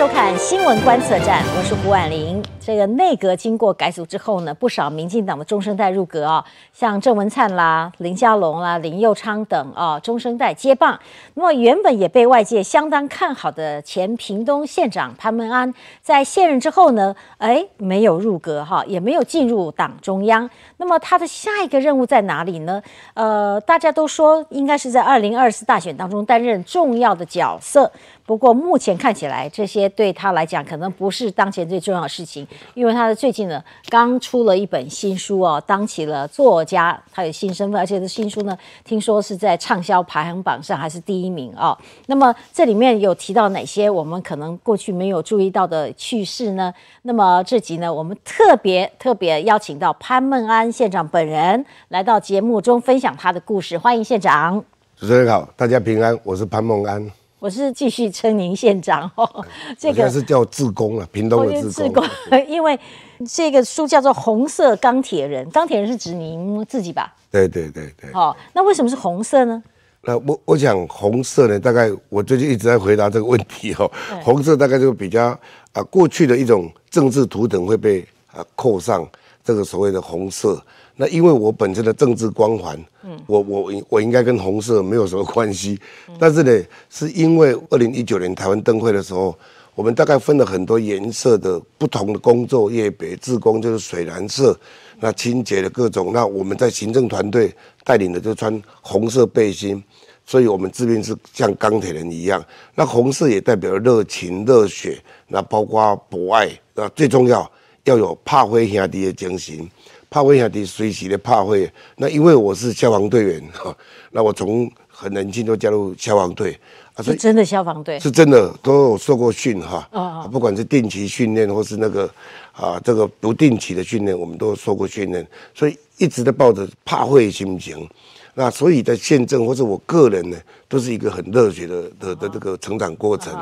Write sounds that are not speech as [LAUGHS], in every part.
收看新闻观测站，我是胡婉玲。这个内阁经过改组之后呢，不少民进党的中生代入阁啊，像郑文灿啦、林佳龙啦、林佑昌等啊，中生代接棒。那么原本也被外界相当看好的前屏东县长潘孟安，在卸任之后呢，哎，没有入阁哈，也没有进入党中央。那么他的下一个任务在哪里呢？呃，大家都说应该是在二零二四大选当中担任重要的角色。不过目前看起来，这些对他来讲可能不是当前最重要的事情，因为他的最近呢刚出了一本新书哦，当起了作家，他有新身份，而且这新书呢听说是在畅销排行榜上还是第一名哦。那么这里面有提到哪些我们可能过去没有注意到的趣事呢？那么这集呢，我们特别特别邀请到潘孟安县长本人来到节目中分享他的故事，欢迎县长。主持人好，大家平安，我是潘孟安。我是继续称您县长 [LAUGHS] 哦，这个是叫自工了，屏东的自工。[LAUGHS] 因为这个书叫做《红色钢铁人》，钢铁人是指您自己吧？对对对对。好，那为什么是红色呢？那我我想红色呢，大概我最近一直在回答这个问题哦。红色大概就比较啊，过去的一种政治图腾会被啊扣上这个所谓的红色。那因为我本身的政治光环，嗯，我我我应该跟红色没有什么关系，但是呢，是因为二零一九年台湾灯会的时候，我们大概分了很多颜色的不同的工作业别，自工就是水蓝色，那清洁的各种，那我们在行政团队带领的就穿红色背心，所以我们治病是像钢铁人一样，那红色也代表热情热血，那包括博爱，那最重要要有怕灰兄弟的精神。怕危险的随时的怕会，那因为我是消防队员哈，[LAUGHS] 那我从很年轻就加入消防队，啊，是真的消防队，是真的都有受过训哈，啊，不管是定期训练或是那个啊这个不定期的训练，我们都受过训练，所以一直都抱着怕会心情，那所以在县政或者我个人呢，都是一个很热血的的的这个成长过程。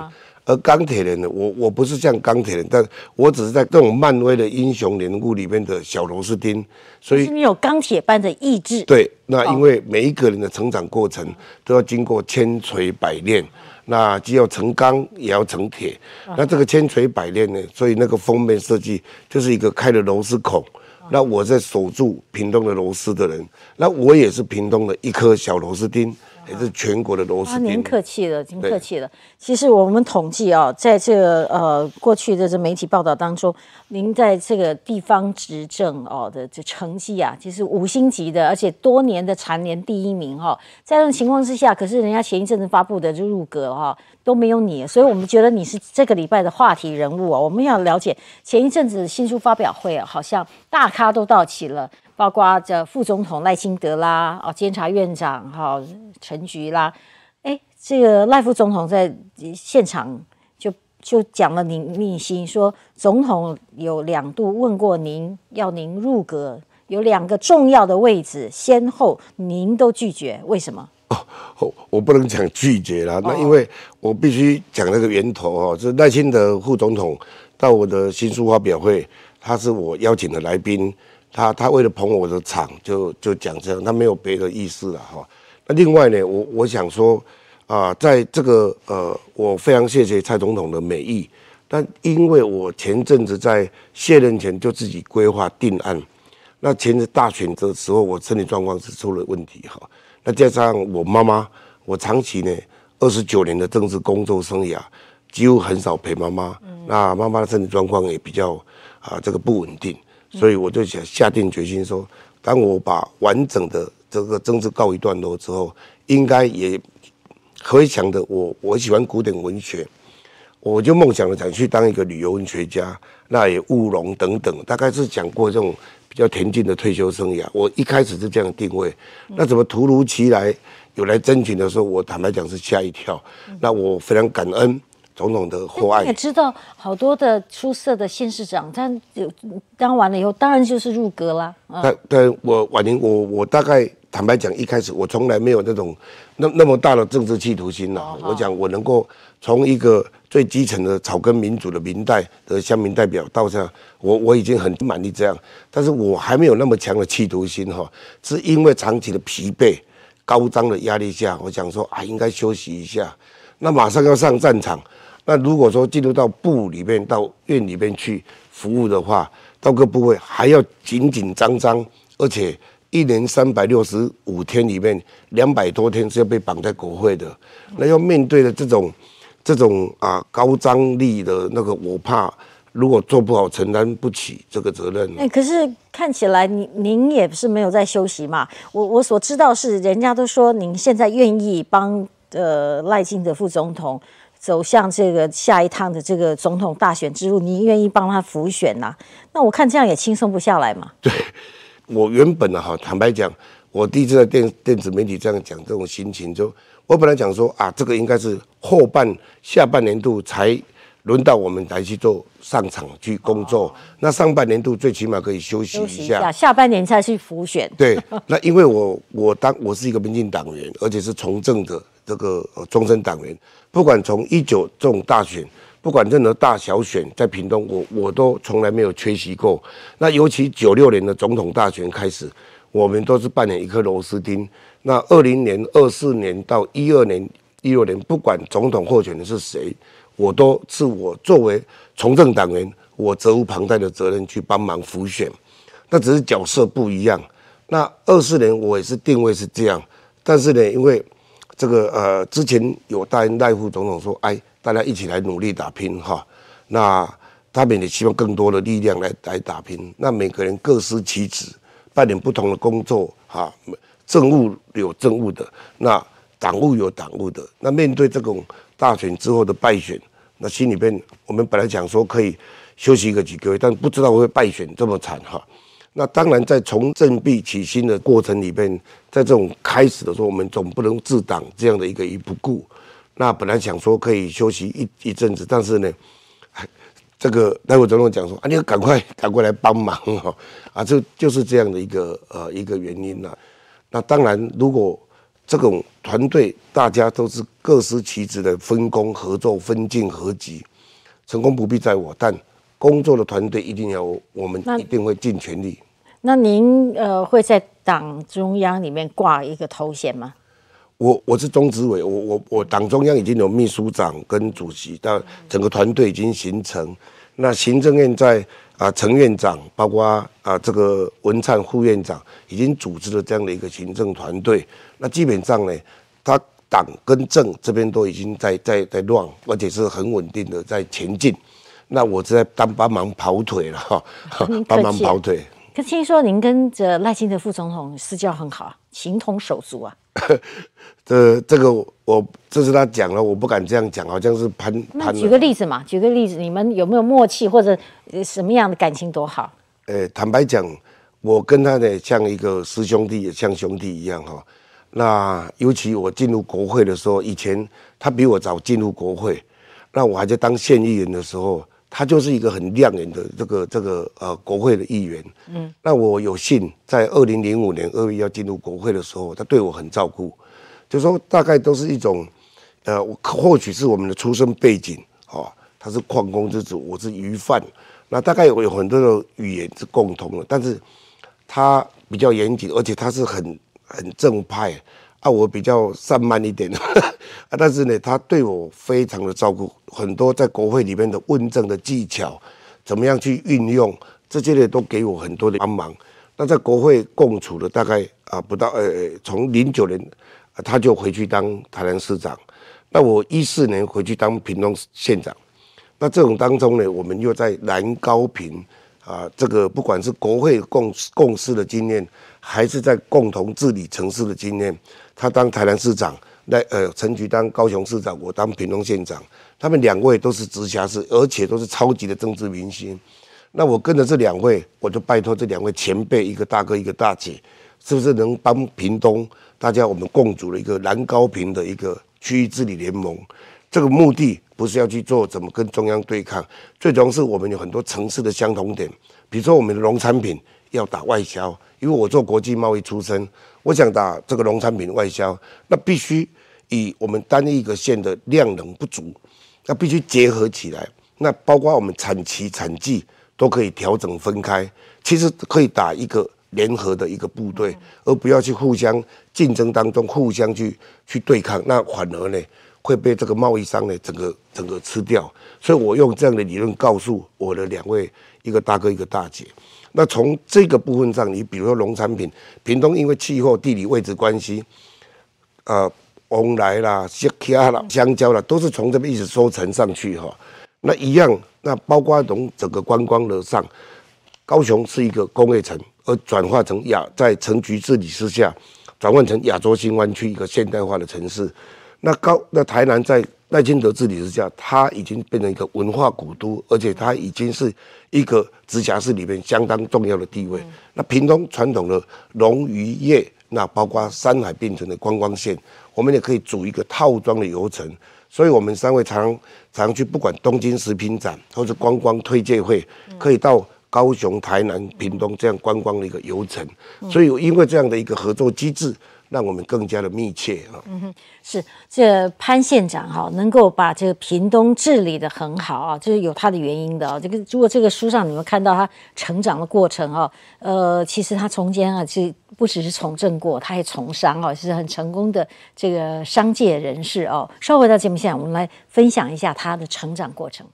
而钢铁人呢，我我不是像钢铁人，但我只是在这种漫威的英雄人物里面的小螺丝钉，所以你有钢铁般的意志。对，那因为每一个人的成长过程都要经过千锤百炼，那既要成钢也要成铁，那这个千锤百炼呢，所以那个封面设计就是一个开了螺丝孔，那我在守住屏东的螺丝的人，那我也是屏东的一颗小螺丝钉。也是全国的螺丝钉。您客气了，您客气了。其实我们统计啊，在这个呃过去的这媒体报道当中，您在这个地方执政哦的这成绩啊，其实五星级的，而且多年的蝉联第一名哈。在这种情况之下，可是人家前一阵子发布的就入阁哈都没有你，所以我们觉得你是这个礼拜的话题人物啊。我们要了解前一阵子新书发表会啊，好像大咖都到齐了。包括这副总统赖清德啦，哦，监察院长哈陈菊啦，哎，这个赖副总统在现场就就讲了您秘辛，说总统有两度问过您要您入阁，有两个重要的位置，先后您都拒绝，为什么？哦，我我不能讲拒绝啦，那因为我必须讲那个源头哦，是赖清德副总统到我的新书发表会，他是我邀请的来宾。他他为了捧我的场，就就讲这样，他没有别的意思了哈。那另外呢，我我想说，啊，在这个呃，我非常谢谢蔡总统的美意，但因为我前阵子在卸任前就自己规划定案，那前次大选的时候，我身体状况是出了问题哈。那加上我妈妈，我长期呢二十九年的政治工作生涯，几乎很少陪妈妈，那妈妈的身体状况也比较啊这个不稳定。所以我就想下定决心说，当我把完整的这个政治告一段落之后，应该也回想的我我喜欢古典文学，我就梦想着想去当一个旅游文学家，那也务农等等，大概是讲过这种比较恬静的退休生涯。我一开始是这样定位，那怎么突如其来有来征询的时候，我坦白讲是吓一跳，那我非常感恩。总统的厚爱，也知道好多的出色的县市长，他有当完了以后，当然就是入阁啦。但但我婉玲，我我大概坦白讲，一开始我从来没有那种那那么大的政治企图心呐。我讲我能够从一个最基层的草根民主的民代的乡民代表到这样，我我已经很满意这样。但是我还没有那么强的企图心哈，是因为长期的疲惫、高张的压力下，我想说啊，应该休息一下。那马上要上战场。那如果说进入到部里面、到院里面去服务的话，到各部位还要紧紧张张，而且一年三百六十五天里面两百多天是要被绑在国会的，那要面对的这种这种啊高张力的那个，我怕如果做不好，承担不起这个责任。哎，可是看起来您您也是没有在休息嘛？我我所知道是，人家都说您现在愿意帮呃赖清德副总统。走向这个下一趟的这个总统大选之路，你愿意帮他辅选呐？那我看这样也轻松不下来嘛。对，我原本的，哈，坦白讲，我第一次在电电子媒体这样讲，这种心情，就我本来讲说啊，这个应该是后半下半年度才轮到我们来去做上场去工作，那上半年度最起码可以休息一下，下半年才去浮选。对，那因为我我当我是一个民进党员，而且是从政的这个终身党员。不管从一九这种大选，不管任何大小选，在屏东，我我都从来没有缺席过。那尤其九六年的总统大选开始，我们都是扮演一颗螺丝钉。那二零年、二四年到一二年、一六年，不管总统候选人是谁，我都是我作为从政党员，我责无旁贷的责任去帮忙辅选。那只是角色不一样。那二四年我也是定位是这样，但是呢，因为这个呃，之前有答应赖副总统说，哎，大家一起来努力打拼哈。那他们也希望更多的力量来来打拼。那每个人各司其职，扮演不同的工作哈。政务有政务的，那党务有党务的。那面对这种大选之后的败选，那心里边我们本来想说可以休息一个几个月，但不知道会败选这么惨哈。那当然，在从振臂起心的过程里边，在这种开始的时候，我们总不能自挡这样的一个一不顾。那本来想说可以休息一一阵子，但是呢，这个待会总统讲说啊，你要赶快赶过来帮忙哈啊，就就是这样的一个呃一个原因呐。那当然，如果这种团队大家都是各司其职的分工合作、分进合集，成功不必在我，但工作的团队一定要我们一定会尽全力。那您呃会在党中央里面挂一个头衔吗？我我是中执委，我我我党中央已经有秘书长跟主席，但整个团队已经形成。那行政院在啊陈院长，包括啊这个文灿副院长，已经组织了这样的一个行政团队。那基本上呢，他党跟政这边都已经在在在乱，而且是很稳定的在前进。那我在当帮忙跑腿了哈，帮忙跑腿。可听说您跟着赖清德副总统私交很好，情同手足啊。[LAUGHS] 这这个我这是他讲了，我不敢这样讲，好像是攀攀。举个例子嘛，举个例子，你们有没有默契或者什么样的感情多好？呃，坦白讲，我跟他呢像一个师兄弟，也像兄弟一样哈。那尤其我进入国会的时候，以前他比我早进入国会，那我还在当县议员的时候。他就是一个很亮眼的这个这个呃国会的议员，嗯，那我有幸在二零零五年二月要进入国会的时候，他对我很照顾，就说大概都是一种，呃，或许是我们的出生背景，哦，他是矿工之子，我是鱼贩，那大概有有很多的语言是共同的，但是他比较严谨，而且他是很很正派。啊，我比较散漫一点，[LAUGHS] 啊，但是呢，他对我非常的照顾，很多在国会里面的问政的技巧，怎么样去运用，这些呢都给我很多的帮忙。那在国会共处了大概啊不到呃，从零九年他就回去当台南市长，那我一四年回去当屏东县长，那这种当中呢，我们又在南高平啊，这个不管是国会共共事的经验，还是在共同治理城市的经验。他当台南市长，那呃陈菊当高雄市长，我当屏东县长，他们两位都是直辖市，而且都是超级的政治明星。那我跟着这两位，我就拜托这两位前辈，一个大哥，一个大姐，是不是能帮屏东大家我们共组了一个南高平的一个区域治理联盟？这个目的不是要去做怎么跟中央对抗，最重要是我们有很多城市的相同点，比如说我们的农产品要打外销，因为我做国际贸易出身。我想打这个农产品外销，那必须以我们单一一个县的量能不足，那必须结合起来。那包括我们产期、产季都可以调整分开，其实可以打一个联合的一个部队，而不要去互相竞争当中互相去去对抗，那反而呢会被这个贸易商呢整个整个吃掉。所以我用这样的理论告诉我的两位，一个大哥，一个大姐。那从这个部分上，你比如说农产品，屏东因为气候、地理位置关系，呃，翁来啦、西卡啦、香蕉啦，都是从这边一直收成上去哈。那一样，那包括从整个观光的上，高雄是一个工业城，而转化成亚在城局治理之下，转换成亚洲新湾区一个现代化的城市。那高那台南在赖清德治理之下，它已经变成一个文化古都，而且它已经是一个直辖市里面相当重要的地位。那屏东传统的农渔业，那包括山海并存的观光线，我们也可以组一个套装的游程。所以，我们三位常常去，不管东京食品展或者观光推介会，可以到高雄、台南、屏东这样观光的一个游程。所以，因为这样的一个合作机制。让我们更加的密切啊！嗯哼，是这潘县长哈，能够把这个屏东治理的很好啊，这是有他的原因的啊。这个如果这个书上你们看到他成长的过程啊，呃，其实他从间啊，其实不只是从政过，他还从商啊，是很成功的这个商界人士哦。稍回到节目现场，我们来分享一下他的成长过程。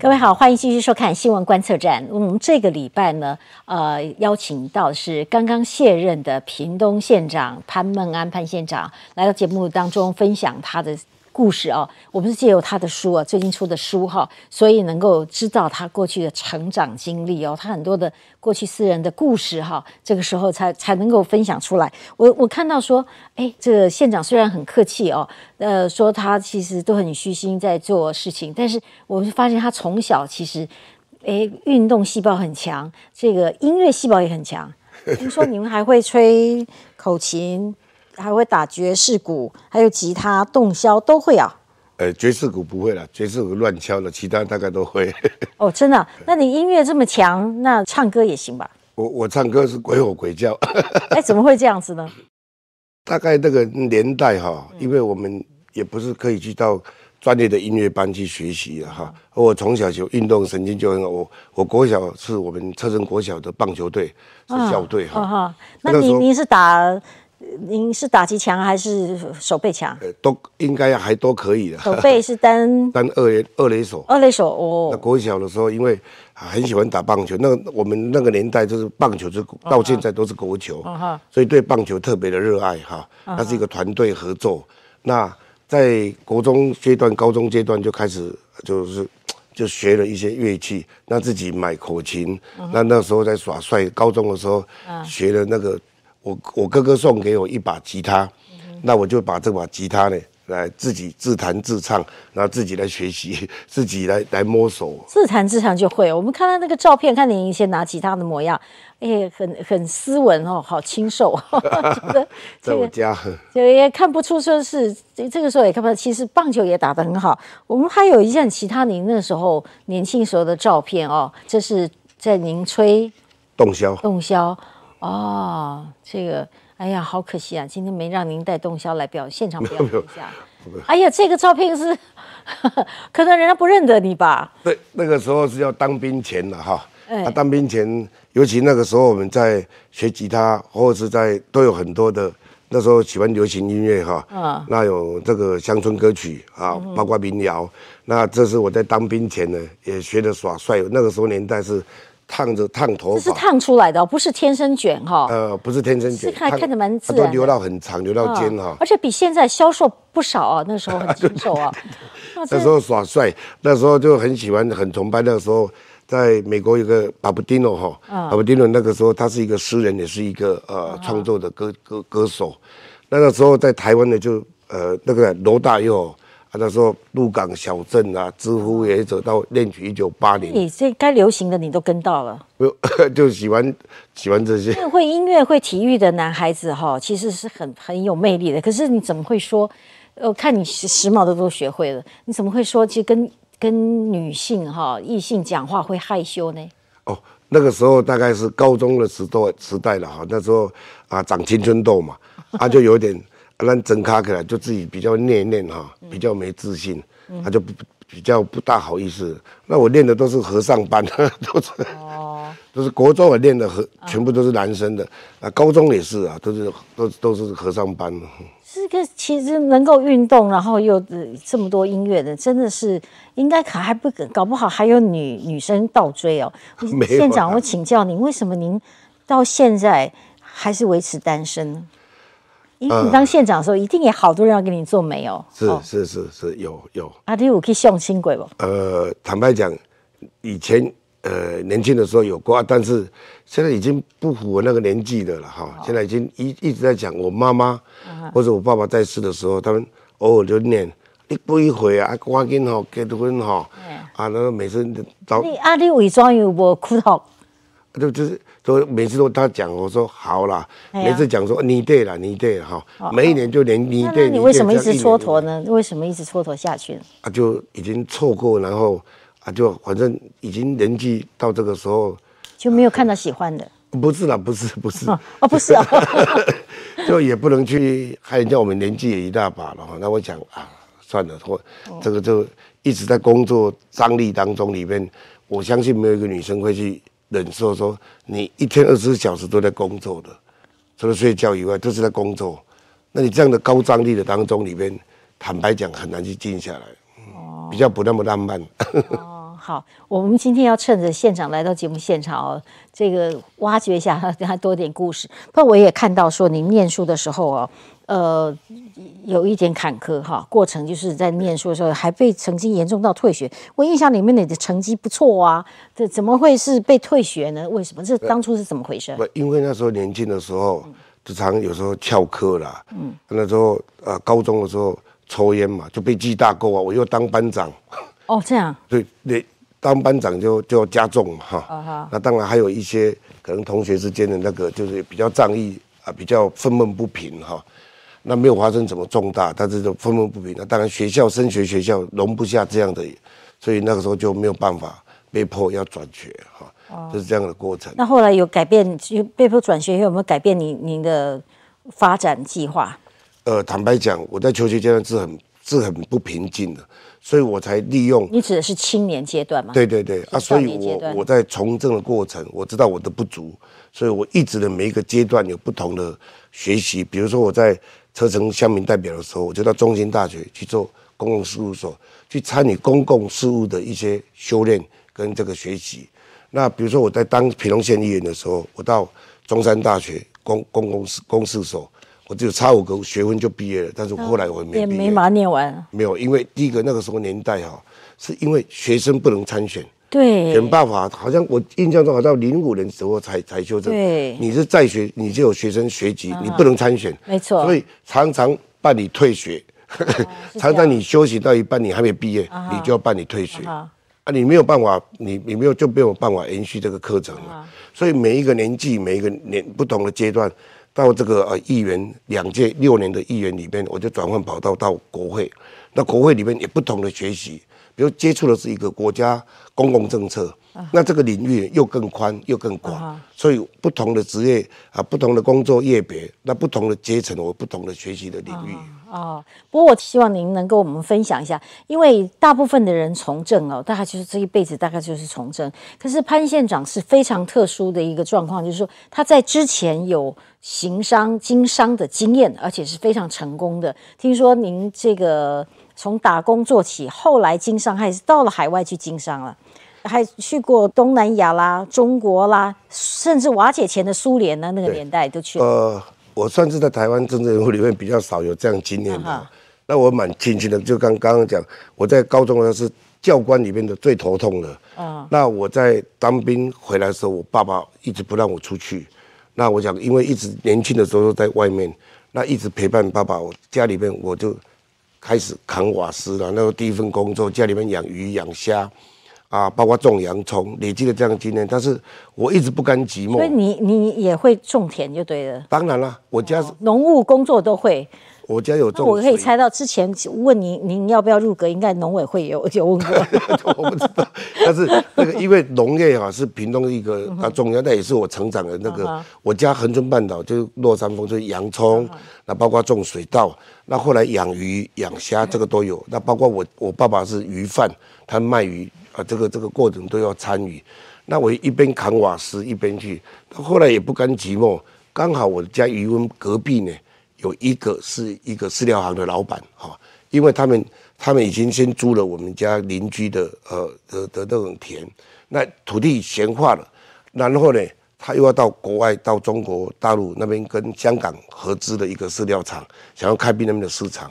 各位好，欢迎继续收看新闻观测站。我们这个礼拜呢，呃，邀请到是刚刚卸任的屏东县长潘孟安潘县长来到节目当中分享他的。故事哦，我们是借由他的书啊，最近出的书哈，所以能够知道他过去的成长经历哦，他很多的过去私人的故事哈，这个时候才才能够分享出来。我我看到说，哎，这个县长虽然很客气哦，呃，说他其实都很虚心在做事情，但是我们发现他从小其实，哎，运动细胞很强，这个音乐细胞也很强。听说你们还会吹口琴。还会打爵士鼓，还有吉他、洞箫都会啊。呃，爵士鼓不会了，爵士鼓乱敲了，其他大概都会。哦，真的？那你音乐这么强，那唱歌也行吧？我我唱歌是鬼吼鬼叫。[LAUGHS] 哎，怎么会这样子呢？大概那个年代哈，因为我们也不是可以去到专业的音乐班去学习的哈。我从小就运动神经就很好。我我国小是我们车城国小的棒球队是校队哈。那你你是打？您是打击强还是手背强？呃，都应该还都可以的。手背是单 [LAUGHS] 单二垒二垒手。二垒手哦。那国小的时候，因为很喜欢打棒球，那我们那个年代就是棒球，就到现在都是国球，所以对棒球特别的热爱哈。它是一个团队合作。那在国中阶段、高中阶段就开始就是就学了一些乐器，那自己买口琴。那那时候在耍帅，高中的时候学了那个。我我哥哥送给我一把吉他，那我就把这把吉他呢，来自己自弹自唱，然后自己来学习，自己来来摸索。自弹自唱就会。我们看到那个照片，看你以前拿吉他的模样，哎，很很斯文哦，好清瘦。[LAUGHS] [LAUGHS] 在我家，就也看不出说是这个时候也看不出，其实棒球也打得很好。我们还有一件其他您那时候年轻时候的照片哦，这是在您吹洞箫，洞箫。哦，这个，哎呀，好可惜啊！今天没让您带洞箫来表现场表演一下。哎呀，这个照片是，可能人家不认得你吧？对，那个时候是要当兵前了哈。哎，当兵前，尤其那个时候我们在学吉他，或者是在都有很多的，那时候喜欢流行音乐哈。嗯。那有这个乡村歌曲啊，包括民谣。那这是我在当兵前呢，也学的耍帅。那个时候年代是。烫着烫头发，这是烫出来的，不是天生卷哈。呃，不是天生卷，是看看着蛮自然，都留到很长，留到肩哈。而且比现在消瘦不少啊，[LAUGHS] 那时候很清瘦啊。[LAUGHS] 那时候耍帅，那时候就很喜欢，很崇拜。那个时候在美国有个巴布丁诺哈，巴布丁诺那个时候他是一个诗人，也是一个呃创作的歌歌歌手。那个时候在台湾呢，就呃那个罗大佑。啊，那时候鹿港小镇啊，知乎也走到练曲一九八零。你这该流行的你都跟到了。不，[LAUGHS] 就喜欢喜欢这些。会音乐会体育的男孩子哈，其实是很很有魅力的。可是你怎么会说？呃，看你时髦的都学会了，你怎么会说？其实跟跟女性哈异性讲话会害羞呢？哦，那个时候大概是高中的时代时代了哈，那时候啊长青春痘嘛，啊就有点。那整卡起来就自己比较念念哈，比较没自信，他就不比较不大好意思。那我练的都是和尚班，[LAUGHS] 都是。哦。[LAUGHS] 都是国中我练的和全部都是男生的，啊，高中也是啊，都是都都是和尚班。这个其实能够运动，然后又这么多音乐的，真的是应该可还不搞不好还有女女生倒追哦。[LAUGHS] 县长，我请教您，为什么您到现在还是维持单身呢？你当县长的时候，一定也好多人要给你做媒哦。是是是是，有有。阿弟，我可以相亲鬼不？呃，坦白讲，以前。呃，年轻的时候有过，但是现在已经不符合那个年纪的了哈。现在已经一一直在讲我妈妈或者我爸爸在世的时候，他们偶尔就念一不一回啊，赶紧吼结婚哈。啊，那个每次都。你啊，你伪装有无哭头？就就是都每次都他讲，我说好啦。每次讲说你对了，你对了哈。每一年就连你对。你为什么一直蹉跎呢？为什么一直蹉跎下去呢？啊，就已经错过，然后啊。就反正已经年纪到这个时候，就没有看到喜欢的。不是啦，不是不是哦，不是啊，[LAUGHS] 就也不能去害人家。我们年纪也一大把了哈，那我讲啊，算了，或这个就一直在工作张力当中里面，我相信没有一个女生会去忍受说你一天二十四小时都在工作的，除了睡觉以外都是在工作。那你这样的高张力的当中里面，坦白讲很难去静下来，比较不那么浪漫。[LAUGHS] 好，我们今天要趁着县长来到节目现场哦，这个挖掘一下 [LAUGHS] 他多点故事。不过我也看到说，您念书的时候哦，呃，有一点坎坷哈，过程就是在念书的时候还被曾经严重到退学。我印象里面你的成绩不错啊，这怎么会是被退学呢？为什么？这当初是怎么回事？不，因为那时候年轻的时候，就常有时候翘课啦。嗯，那时候呃，高中的时候抽烟嘛，就被记大过啊。我又当班长。哦，这样。对，对。当班长就就要加重嘛哈，那当然还有一些可能同学之间的那个就是比较仗义啊，比较愤懑不平哈，那没有发生什么重大，但是就愤懑不平。那当然学校升学学校容不下这样的，所以那个时候就没有办法被迫要转学哈，就是这样的过程。那后来有改变，被迫转学有没有改变你您的发展计划？呃，坦白讲，我在求学阶段是很是很不平静的。所以我才利用你指的是青年阶段吗？对对对啊，所以我我在从政的过程，我知道我的不足，所以我一直的每一个阶段有不同的学习。比如说我在车城乡民代表的时候，我就到中心大学去做公共事务所，去参与公共事务的一些修炼跟这个学习。那比如说我在当平龙县议员的时候，我到中山大学公公共事公事所。我只有差五个学分就毕业了，但是后来我没也没把它念完。没有，因为第一个那个时候年代哈，是因为学生不能参选，对，选办法好像我印象中好像零五年时候才才修正。对，你是在学，你就有学生学籍，你不能参选，没错。所以常常办理退学，[LAUGHS] 常常你休息到一半，你还没毕业，你就要办理退学啊，你没有办法，你你没有就没有办法延续这个课程了。所以每一个年纪，每一个年不同的阶段。到这个呃议员两届六年的议员里面，我就转换跑道到国会。那国会里面也不同的学习，比如接触的是一个国家公共政策，那这个领域又更宽又更广，所以不同的职业啊，不同的工作业别，那不同的阶层，我不同的学习的领域。哦，不过我希望您能跟我们分享一下，因为大部分的人从政哦，大概就是这一辈子大概就是从政。可是潘县长是非常特殊的一个状况，就是说他在之前有行商经商的经验，而且是非常成功的。听说您这个从打工做起，后来经商还是到了海外去经商了，还去过东南亚啦、中国啦，甚至瓦解前的苏联呢，那个年代都去了。我算是在台湾政治人物里面比较少有这样经验的，那我蛮庆幸的。就刚刚刚讲，我在高中的时候是教官里面的最头痛的。嗯，那我在当兵回来的时候，我爸爸一直不让我出去。那我想，因为一直年轻的时候都在外面，那一直陪伴爸爸。我家里面我就开始扛瓦斯了。那个第一份工作，家里面养鱼养虾。啊，包括种洋葱，累积了这样的经验，但是我一直不甘寂寞。所以你你也会种田就对了。当然了，我家农务工作都会。我家有种。我可以猜到之前问您您要不要入阁，应该农委会有有问过。[LAUGHS] 我不知道，但是 [LAUGHS] 那个因为农业啊是屏东一个啊重要，那也是我成长的那个。我家恒春半岛就是落山风，就是洋葱，那包括种水稻，那后来养鱼养虾这个都有。那包括我我爸爸是鱼贩，他卖鱼。啊，这个这个过程都要参与，那我一边扛瓦斯一边去，后来也不甘寂寞，刚好我家渔翁隔壁呢有一个是一个饲料行的老板哈，因为他们他们已经先租了我们家邻居的呃的的那种田，那土地闲化了，然后呢他又要到国外到中国大陆那边跟香港合资的一个饲料厂，想要开辟那边的市场，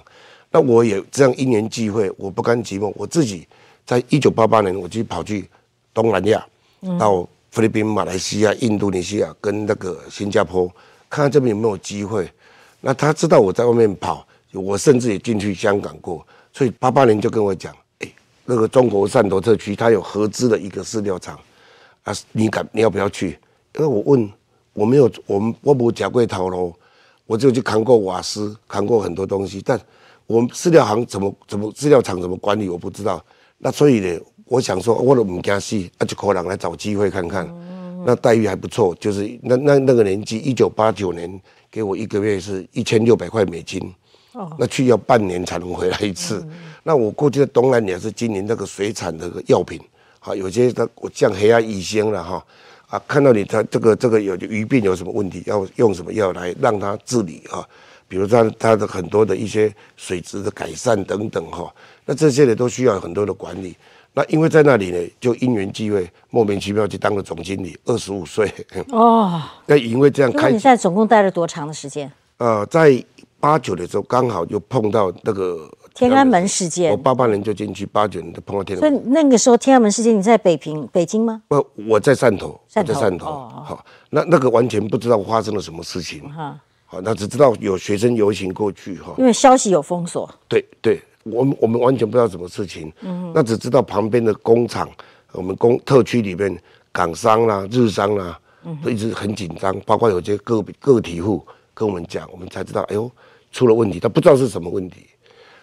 那我也这样因缘际会，我不甘寂寞，我自己在一九八八年我就跑去东南亚。到菲律宾、马来西亚、印度尼西亚跟那个新加坡，看看这边有没有机会。那他知道我在外面跑，我甚至也进去香港过，所以八八年就跟我讲，哎，那个中国汕头特区他有合资的一个饲料厂，啊，你敢你要不要去？因为我问，我没有，我们我不假贵头喽，我就去扛过瓦斯，扛过很多东西，但我们饲料行怎么怎么饲料厂怎么管理我不知道。那所以呢？我想说，我都唔惊死，啊，就可能来找机会看看。那待遇还不错，就是那那那个年纪，一九八九年，给我一个月是一千六百块美金。哦。那去要半年才能回来一次。那我过去的东南亚是经营那个水产的药品，好，有些他像黑鸭乙酰了哈，啊，看到你他这个这个有鱼病有什么问题，要用什么药来让它治理啊？比如他他的很多的一些水质的改善等等哈，那这些呢都需要很多的管理。那因为在那里呢，就因缘际会，莫名其妙就当了总经理，二十五岁。哦。[LAUGHS] 那因为这样开，你现在总共待了多长的时间？呃，在八九的时候，刚好就碰到那个天安门事件。我八八年就进去，八九年就碰到天安门。所以那个时候天安门事件，你在北平、北京吗？不，我在汕头。汕头。汕头。好，那那个完全不知道发生了什么事情。哈。好，那只知道有学生游行过去哈。因为消息有封锁。对对。我们我们完全不知道什么事情，那只知道旁边的工厂，我们工特区里面港商啦、日商啦，都一直很紧张，包括有些个个体户跟我们讲，我们才知道，哎呦，出了问题，他不知道是什么问题，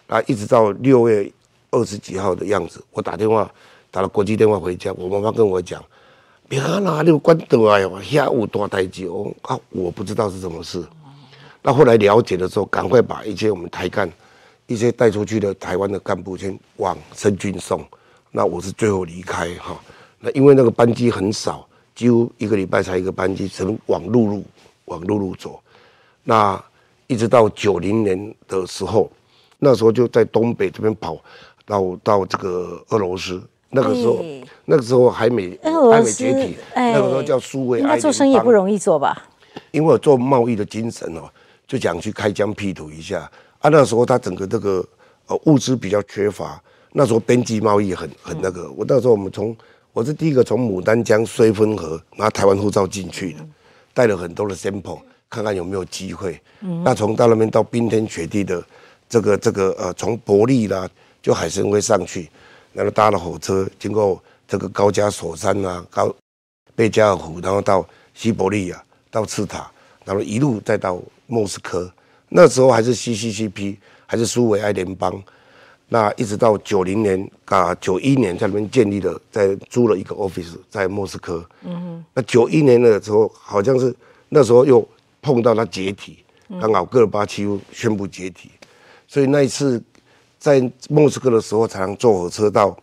那，一直到六月二十几号的样子，我打电话打了国际电话回家，我妈妈跟我讲，别哪里关灯啊，下午多待久啊，我不知道是什么事，那后来了解的时候，赶快把一些我们台干。一些带出去的台湾的干部先往深军送，那我是最后离开哈。那因为那个班机很少，几乎一个礼拜才一个班机，只能往陆路往陆路走。那一直到九零年的时候，那时候就在东北这边跑，到到这个俄罗斯。那个时候，那个时候还没还没解体，那个时候叫苏维埃。做生意不容易做吧？因为我做贸易的精神哦，就想去开疆辟土一下。啊，那时候他整个这个呃物资比较缺乏，那时候边际贸易很很那个。我那时候我们从我是第一个从牡丹江绥芬河拿台湾护照进去的，带了很多的 sample，看看有没有机会。那从到那边到冰天雪地的这个这个呃，从伯利啦，就海参崴上去，然后搭了火车，经过这个高加索山啊、高贝加尔湖，然后到西伯利亚，到赤塔，然后一路再到莫斯科。那时候还是 CCCP，还是苏维埃联邦，那一直到九零年啊，九一年在那边建立了，在租了一个 office 在莫斯科。嗯哼。那九一年的时候，好像是那时候又碰到他解体，刚好戈尔巴乔夫宣布解体，所以那一次在莫斯科的时候，才能坐火车到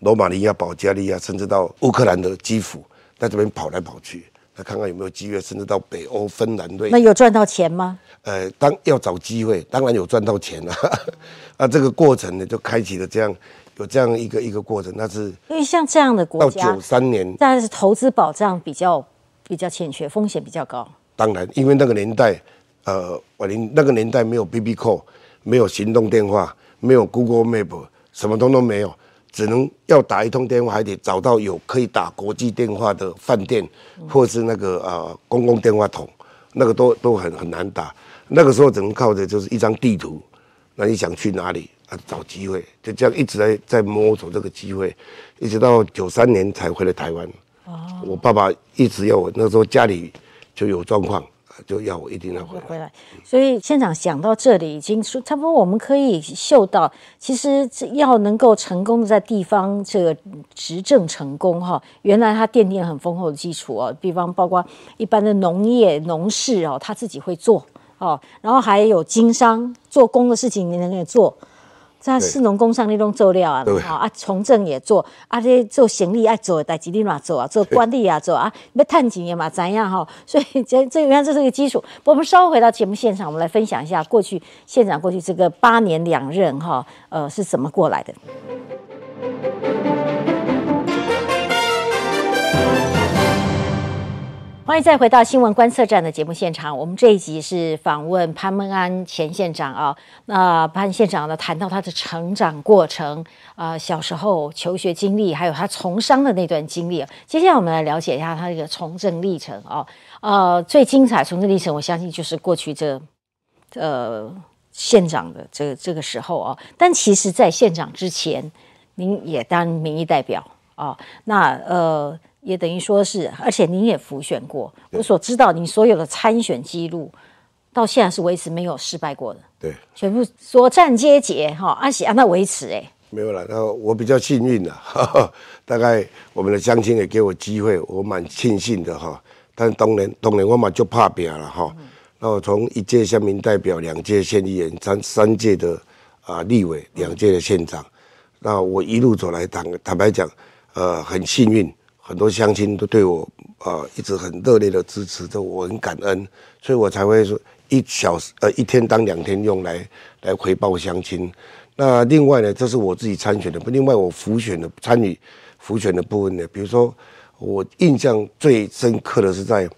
罗马尼亚、保加利亚，甚至到乌克兰的基辅，在这边跑来跑去。来看看有没有机会，甚至到北欧、芬兰队。那有赚到钱吗？呃，当要找机会，当然有赚到钱了。[LAUGHS] 啊，这个过程呢，就开启了这样有这样一个一个过程。那是因为像这样的国家，到九三年，但是投资保障比较比较欠缺，风险比较高。当然，因为那个年代，呃，我您那个年代没有 B B Call，没有行动电话，没有 Google Map，什么通都没有。只能要打一通电话，还得找到有可以打国际电话的饭店，或是那个呃公共电话筒，那个都都很很难打。那个时候只能靠着就是一张地图，那你想去哪里啊？找机会，就这样一直在在摸索这个机会，一直到九三年才回来台湾。哦，我爸爸一直要我，那时候家里就有状况。就要我一定要回来，所以现场想到这里，已经说差不多，我们可以嗅到，其实要能够成功的在地方这个执政成功哈，原来他奠定了很丰厚的基础哦，比方包括一般的农业农事哦，他自己会做哦，然后还有经商做工的事情你能给做。在市农工商那种做料啊，好啊，从政也做，啊，这做行李爱做，代志你嘛做啊？[LAUGHS] 做管理也做啊，要探钱也嘛怎样哈？[LAUGHS] 所以这这原来这是个基础。我们稍微回到节目现场，我们来分享一下过去县长过去这个八年两任哈，呃，是怎么过来的。欢迎再回到新闻观测站的节目现场。我们这一集是访问潘孟安前县长啊。那潘县长呢，谈到他的成长过程啊，小时候求学经历，还有他从商的那段经历。接下来我们来了解一下他这个从政历程啊。呃，最精彩从政历程，我相信就是过去这呃县长的这个这个时候啊。但其实，在县长之前，您也当民意代表啊。那呃。也等于说是，而且您也浮选过。我所知道，你所有的参选记录到现在是维持没有失败过的。对，全部所战皆捷哈，阿喜让他维持哎。没有了，那我比较幸运了，[LAUGHS] 大概我们的乡亲也给我机会，我蛮庆幸的哈。但当年当年我嘛就怕表了哈。那我从一届乡民代表，两届县议员，三三届的啊立委，两届的县长，那我一路走来，坦坦白讲，呃，很幸运。很多乡亲都对我啊一直很热烈的支持，这我很感恩，所以我才会说一小时呃一天当两天用来来回报乡亲。那另外呢，这是我自己参选的，另外我辅选的参与辅选的部分呢，比如说我印象最深刻的是在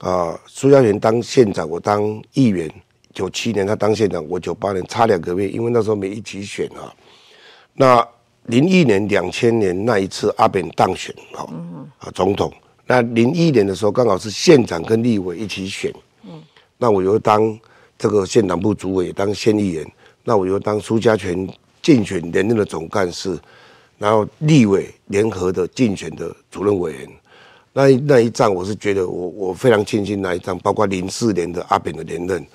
啊苏家园当县长，我当议员，九七年他当县长，我九八年差两个月，因为那时候没一起选啊，那。零一年、两千年那一次阿扁当选，哈，啊总统。那零一年的时候，刚好是县长跟立委一起选，嗯，那我又当这个县党部主委，当县议员。那我又当苏家全竞选连任的总干事，然后立委联合的竞选的主任委员。那那一仗，我是觉得我我非常庆幸那一仗，包括零四年的阿扁的连任，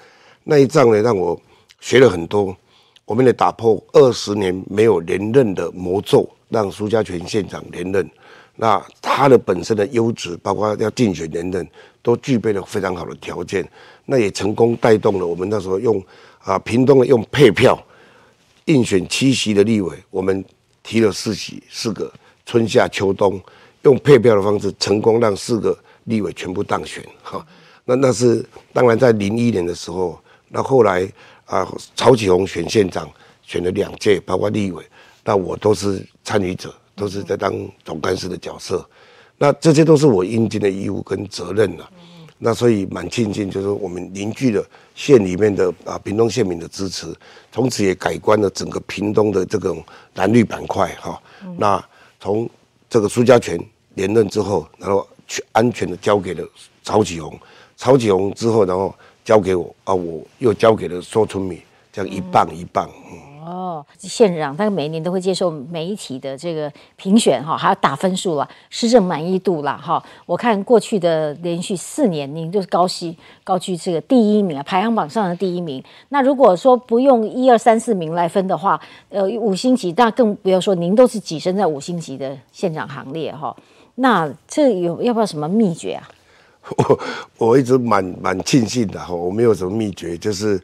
那一仗呢，让我学了很多。我们得打破二十年没有连任的魔咒，让苏家全县长连任。那他的本身的优质，包括要竞选连任，都具备了非常好的条件。那也成功带动了我们那时候用啊，屏东的用配票应选七席的立委，我们提了四席，四个春夏秋冬用配票的方式，成功让四个立委全部当选。哈，那那是当然在零一年的时候，那后来。啊，曹启宏选县长，选了两届，包括立委，那我都是参与者，都是在当总干事的角色，那这些都是我应尽的义务跟责任了。那所以蛮庆幸，就是我们凝聚了县里面的啊屏东县民的支持，从此也改观了整个屏东的这种蓝绿板块哈。那从这个苏家全连任之后，然后去安全的交给了曹启宏，曹启宏之后，然后。交给我啊，我又交给了苏春米，这样一半一半。哦，县长他每年都会接受媒体的这个评选哈，还要打分数了，施政满意度啦哈。我看过去的连续四年，您就是高息高居这个第一名啊，排行榜上的第一名。那如果说不用一二三四名来分的话，呃，五星级，那更不要说您都是跻身在五星级的县长行列哈。那这有要不要什么秘诀啊？[LAUGHS] 我我一直蛮蛮庆幸的哈，我没有什么秘诀，就是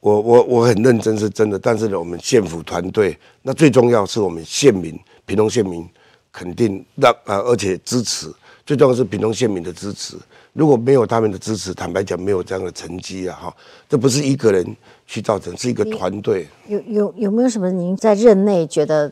我我我很认真是真的，但是呢，我们县府团队，那最重要是我们县民，屏东县民肯定让啊，而且支持，最重要是屏东县民的支持，如果没有他们的支持，坦白讲没有这样的成绩啊哈，这不是一个人去造成，是一个团队。有有有没有什么您在任内觉得？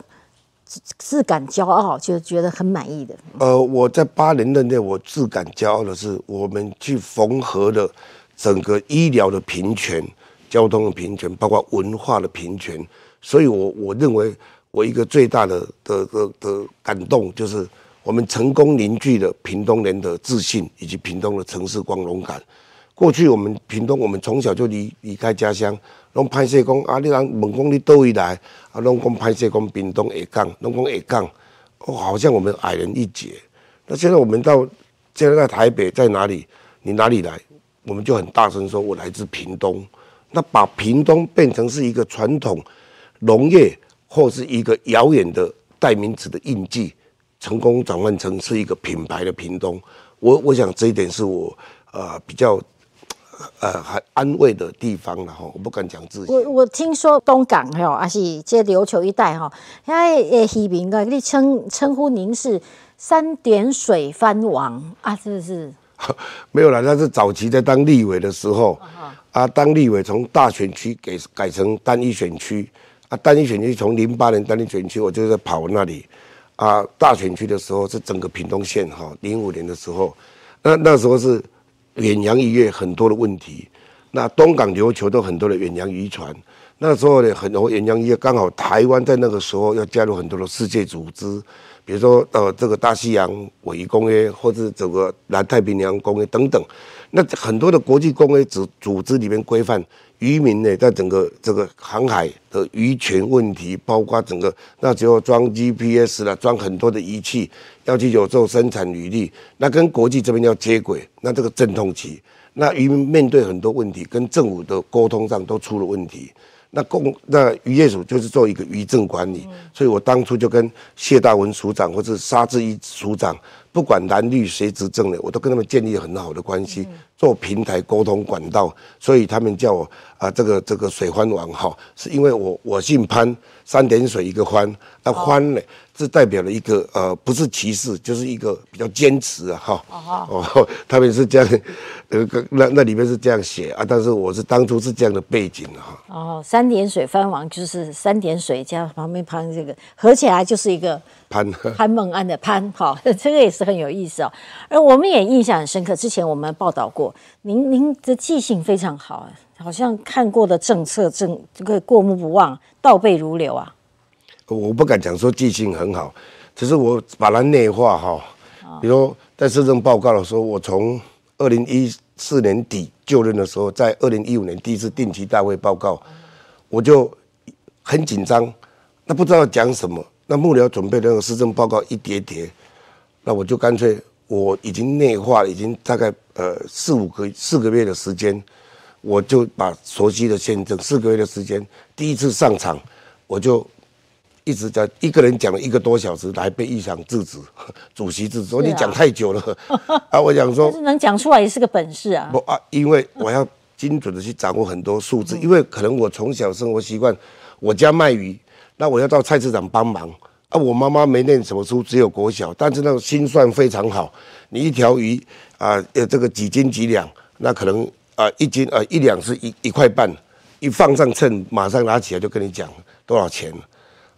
自感骄傲，就觉得很满意的。呃，我在八年任内，我自感骄傲的是，我们去缝合了整个医疗的平权、交通的平权，包括文化的平权。所以，我我认为，我一个最大的的的的感动，就是我们成功凝聚了屏东人的自信，以及屏东的城市光荣感。过去我们屏东，我们从小就离离开家乡。拢拍摄讲啊，你人问讲你倒位来，啊，拢讲拍摄讲屏东下港，拢讲下港，哦，好像我们矮人一截。那现在我们到现在在台北在哪里？你哪里来？我们就很大声说，我来自屏东。那把屏东变成是一个传统农业或是一个遥远的代名词的印记，成功转换成是一个品牌的屏东。我我想这一点是我呃比较。呃还安慰的地方了哈，我不敢讲自己。我我听说东港哈，还是这琉球一带哈，现在呃渔民啊，你称称呼您是三点水藩王啊，是不是？[LAUGHS] 没有啦，那是早期在当立委的时候啊，当立委从大选区给改成单一选区啊，单一选区从零八年单一选区，我就在跑那里啊，大选区的时候是整个屏东县哈，零五年的时候，那那时候是远洋渔业很多的问题，那东港琉球都很多的远洋渔船，那时候呢很多远洋渔业刚好台湾在那个时候要加入很多的世界组织。比如说，呃，这个大西洋尾鱼公约，或者整个南太平洋公约等等，那很多的国际公约组组织里面规范渔民呢，在整个这个航海的渔权问题，包括整个那时候装 GPS 了，装很多的仪器，要去有做生产履历，那跟国际这边要接轨，那这个阵痛期，那渔民面对很多问题，跟政府的沟通上都出了问题。那公那渔业署就是做一个渔政管理，所以我当初就跟谢大文署长或者沙志一署长，不管蓝绿谁执政的，我都跟他们建立很好的关系，做平台沟通管道，所以他们叫我啊这个这个水欢王哈，是因为我我姓潘，三点水一个欢，那欢呢？这代表了一个呃，不是歧视，就是一个比较坚持啊，哈。哦，他们是这样，呃，那那里面是这样写啊，但是我是当初是这样的背景哈。哦，三点水藩王就是三点水加旁边旁这个合起来就是一个潘潘 [LAUGHS] 孟安的潘，哈，[LAUGHS] 这个也是很有意思哦。而我们也印象很深刻，之前我们报道过，您您的记性非常好，好像看过的政策政这个过目不忘，倒背如流啊。我不敢讲说记性很好，只是我把它内化哈。比如在市政报告的时候，我从二零一四年底就任的时候，在二零一五年第一次定期大会报告，我就很紧张，那不知道讲什么。那幕僚准备那个市政报告一叠叠，那我就干脆我已经内化，已经大概呃四五个四个月的时间，我就把熟悉的宪政四个月的时间，第一次上场我就。一直在一个人讲了一个多小时，来被议长制止，[LAUGHS] 主席制止说你讲太久了。[LAUGHS] 啊，我讲说，能讲出来也是个本事啊。不啊，因为我要精准的去掌握很多数字，因为可能我从小生活习惯，我家卖鱼，那我要到菜市场帮忙。啊，我妈妈没念什么书，只有国小，但是那个心算非常好。你一条鱼啊，呃，这个几斤几两，那可能啊一斤呃一两是一一块半，一放上秤，马上拿起来就跟你讲多少钱。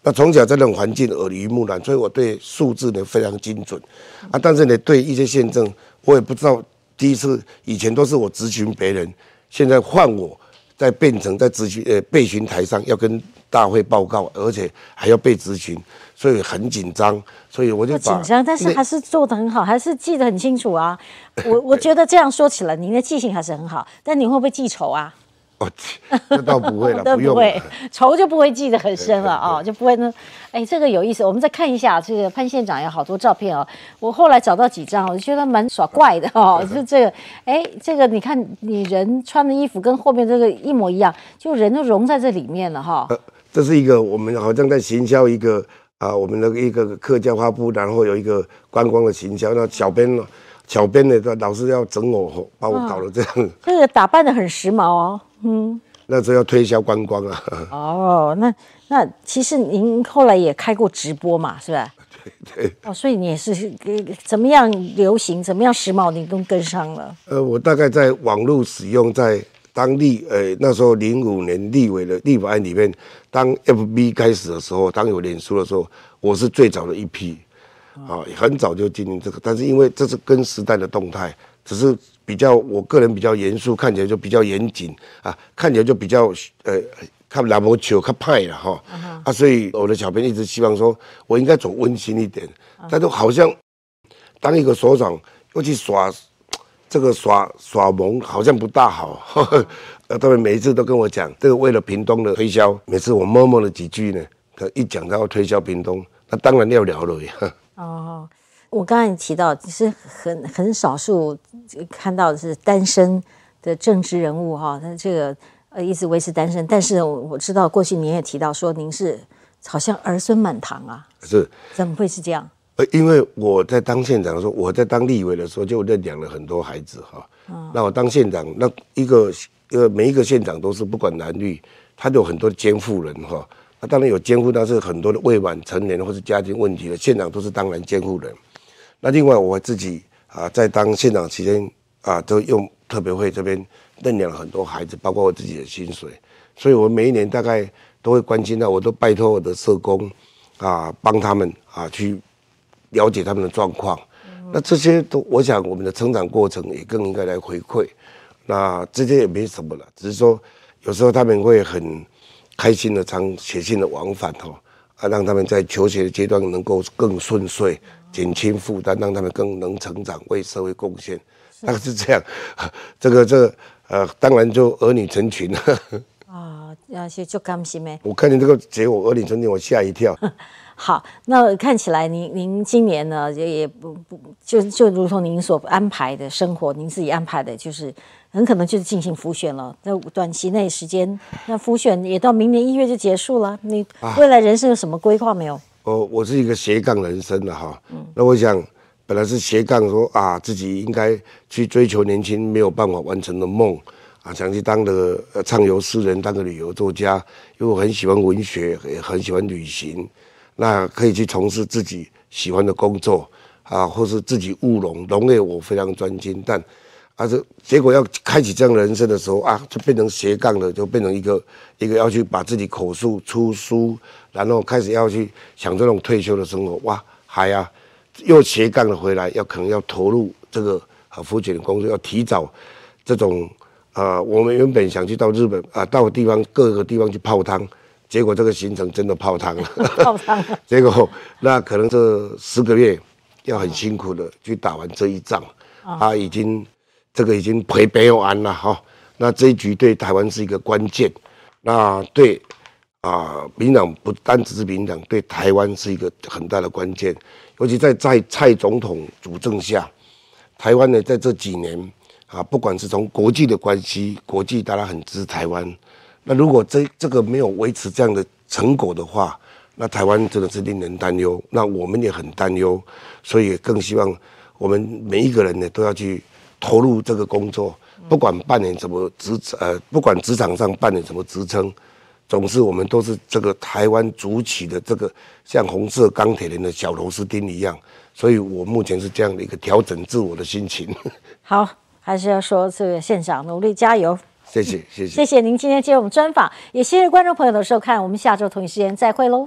那从小在那种环境耳濡目染，所以我对数字呢非常精准啊。但是呢，对一些宪政，我也不知道。第一次以前都是我咨询别人，现在换我在变成在咨询呃备询台上要跟大会报告，而且还要被咨询，所以很紧张。所以我就紧张，但是还是做得很好，还是记得很清楚啊。我我觉得这样说起来，您的记性还是很好，但你会不会记仇啊？[LAUGHS] 哦，这倒不会了，[LAUGHS] 不用 [LAUGHS] 仇就不会记得很深了哦，就不会呢。哎，这个有意思，我们再看一下这个潘县长有好多照片哦。我后来找到几张，我就觉得蛮耍怪的哦。就这个，哎，这个你看，你人穿的衣服跟后面这个一模一样，就人都融在这里面了哈。这是一个我们好像在行销一个啊，我们的一个客家花布，然后有一个观光的行销，那小编呢，小编呢，老是要整我，把我搞得这样。这个打扮的很时髦哦。嗯，那就要推销观光啊。哦，那那其实您后来也开过直播嘛，是吧？对对。哦，所以你也是怎么样流行，怎么样时髦，你都跟上了。呃，我大概在网络使用，在当立呃那时候零五年立委的立法案里面，当 FB 开始的时候，当有脸书的时候，我是最早的一批，啊，很早就进行这个，但是因为这是跟时代的动态，只是。比较，我个人比较严肃，看起来就比较严谨啊，看起来就比较呃，看篮球看派了哈啊，所以我的小编一直希望说，我应该走温馨一点，但都好像当一个所长又去耍这个耍耍萌，好像不大好。呃，[LAUGHS] 他们每一次都跟我讲，这个为了屏东的推销，每次我摸摸了几句呢，他一讲到要推销屏东，那当然要聊了呀。哦。我刚才提到，其实很很少数看到的是单身的政治人物哈，他这个呃一直维持单身。但是我知道过去您也提到说您是好像儿孙满堂啊，是怎么会是这样？呃，因为我在当县长的时候，我在当立委的时候就认养了很多孩子哈。那我当县长，那一个呃每一个县长都是不管男女，他都有很多监护人哈。那当然有监护，但是很多的未满成年或是家庭问题的县长都是当然监护人。那另外我自己啊，在当县长期间啊，都用特别会这边认养了很多孩子，包括我自己的薪水，所以我每一年大概都会关心到，我都拜托我的社工啊，帮他们啊去。了解他们的状况，那这些都，我想我们的成长过程也更应该来回馈。那这些也没什么了，只是说有时候他们会很开心的常写信的往返哦，啊，让他们在求学的阶段能够更顺遂，减轻负担，让他们更能成长，为社会贡献。[LAUGHS] 大概是这样，[LAUGHS] 这个这呃，当然就儿女成群了 [LAUGHS] 啊，要去做甘心咩？我看见这个结果，儿女成群，我吓一跳。好，那看起来您您今年呢也也不不就就如同您所安排的生活，您自己安排的，就是很可能就是进行复选了。那短期内时间，那复选也到明年一月就结束了。你未来人生有什么规划没有？哦，我我是一个斜杠人生的哈。嗯。那我想本来是斜杠，说啊自己应该去追求年轻没有办法完成的梦啊，想去当个畅游诗人，当个旅游作家，因为我很喜欢文学，也很喜欢旅行。那可以去从事自己喜欢的工作啊，或是自己务农，农业我非常专精。但，啊，这结果要开启这样人生的时候啊，就变成斜杠了，就变成一个一个要去把自己口述出书，然后开始要去想这种退休的生活。哇，还啊，又斜杠了回来，要可能要投入这个啊福建的工作，要提早这种啊，我们原本想去到日本啊，到地方各个地方去泡汤。结果这个行程真的泡汤了，泡汤。[LAUGHS] 结果那可能这十个月要很辛苦的去打完这一仗，啊，已经这个已经赔赔完了哈。那这一局对台湾是一个关键，那对啊，民党不单只是民党，对台湾是一个很大的关键。尤其在在蔡总统主政下，台湾呢在这几年啊，不管是从国际的关系，国际大家很支持台湾。那如果这这个没有维持这样的成果的话，那台湾真的是令人担忧。那我们也很担忧，所以更希望我们每一个人呢都要去投入这个工作，不管扮演什么职呃，不管职场上扮演什么职称，总是我们都是这个台湾主起的这个像红色钢铁人的小螺丝钉一样。所以我目前是这样的一个调整自我的心情。[LAUGHS] 好，还是要说这个县长努力加油。谢谢谢谢谢谢您今天接我们专访，也谢谢观众朋友的收看，我们下周同一时间再会喽。